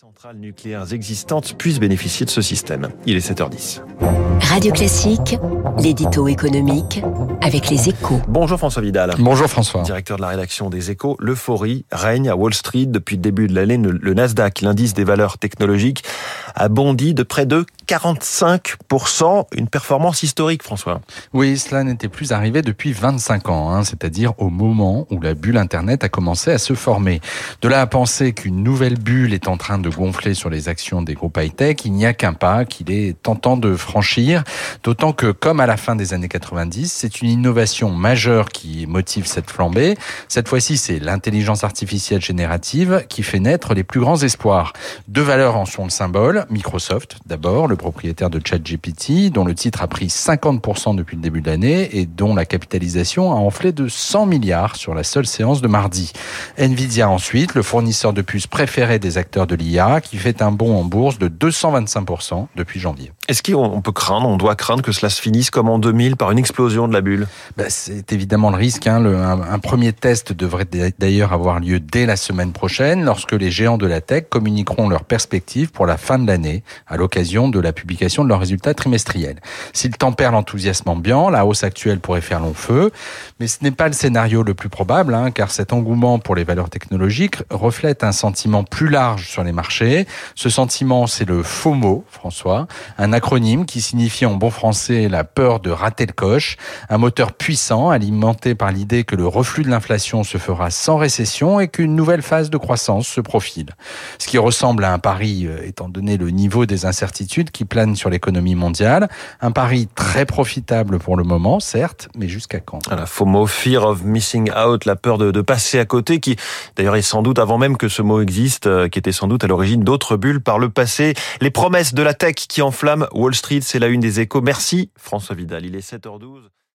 centrales nucléaires existantes puissent bénéficier de ce système. Il est 7h10. Radio Classique, l'édito économique avec les échos. Bonjour François Vidal. Bonjour François. Directeur de la rédaction des échos. L'euphorie règne à Wall Street depuis le début de l'année. Le Nasdaq, l'indice des valeurs technologiques, a bondi de près de 45%. Une performance historique, François. Oui, cela n'était plus arrivé depuis 25 ans, hein, c'est-à-dire au moment où la bulle Internet a commencé à se former. De là à penser qu'une nouvelle bulle est en train de gonfler sur les actions des groupes high-tech, il n'y a qu'un pas qu'il est tentant de franchir, d'autant que, comme à la fin des années 90, c'est une innovation majeure qui motive cette flambée. Cette fois-ci, c'est l'intelligence artificielle générative qui fait naître les plus grands espoirs. Deux valeurs en sont le symbole. Microsoft, d'abord, le propriétaire de ChatGPT, dont le titre a pris 50% depuis le début de l'année et dont la capitalisation a enflé de 100 milliards sur la seule séance de mardi. Nvidia ensuite, le fournisseur de puces préféré des acteurs de l'IA, qui fait un bond en bourse de 225% depuis janvier. Est-ce qu'on peut craindre, on doit craindre que cela se finisse comme en 2000 par une explosion de la bulle? Ben, C'est évidemment le risque. Hein. Le, un, un, premier test devrait d'ailleurs avoir lieu dès la semaine prochaine, lorsque les géants de la tech communiqueront leurs perspectives pour la fin de l'année, à l'occasion de la publication de leurs résultats trimestriels. S'ils tempèrent l'enthousiasme ambiant, la hausse actuelle pourrait faire long feu, mais ce n'est pas le scénario le plus probable, hein, car cet engouement pour les valeurs technologiques reflète un sentiment plus large sur les marchés. Ce sentiment, c'est le FOMO, François, un acronyme qui signifie en bon français la peur de rater le coche, un moteur puissant alimenté par l'idée que le reflux de l'inflation se fera sans récession et qu'une nouvelle phase de croissance se profile. Ce qui ressemble à un pari, euh, étant donné le niveau des incertitudes qui planent sur l'économie mondiale, un pari très profitable pour le moment, certes, mais jusqu'à quand? La FOMO, Fear of Missing Out, la peur de, passer à côté, qui d'ailleurs est sans doute avant même que ce mot existe, euh, qui était sans doute à l'origine d'autres bulles par le passé. Les promesses de la tech qui enflamment Wall Street, c'est la une des échos. Merci François Vidal, il est 7h12.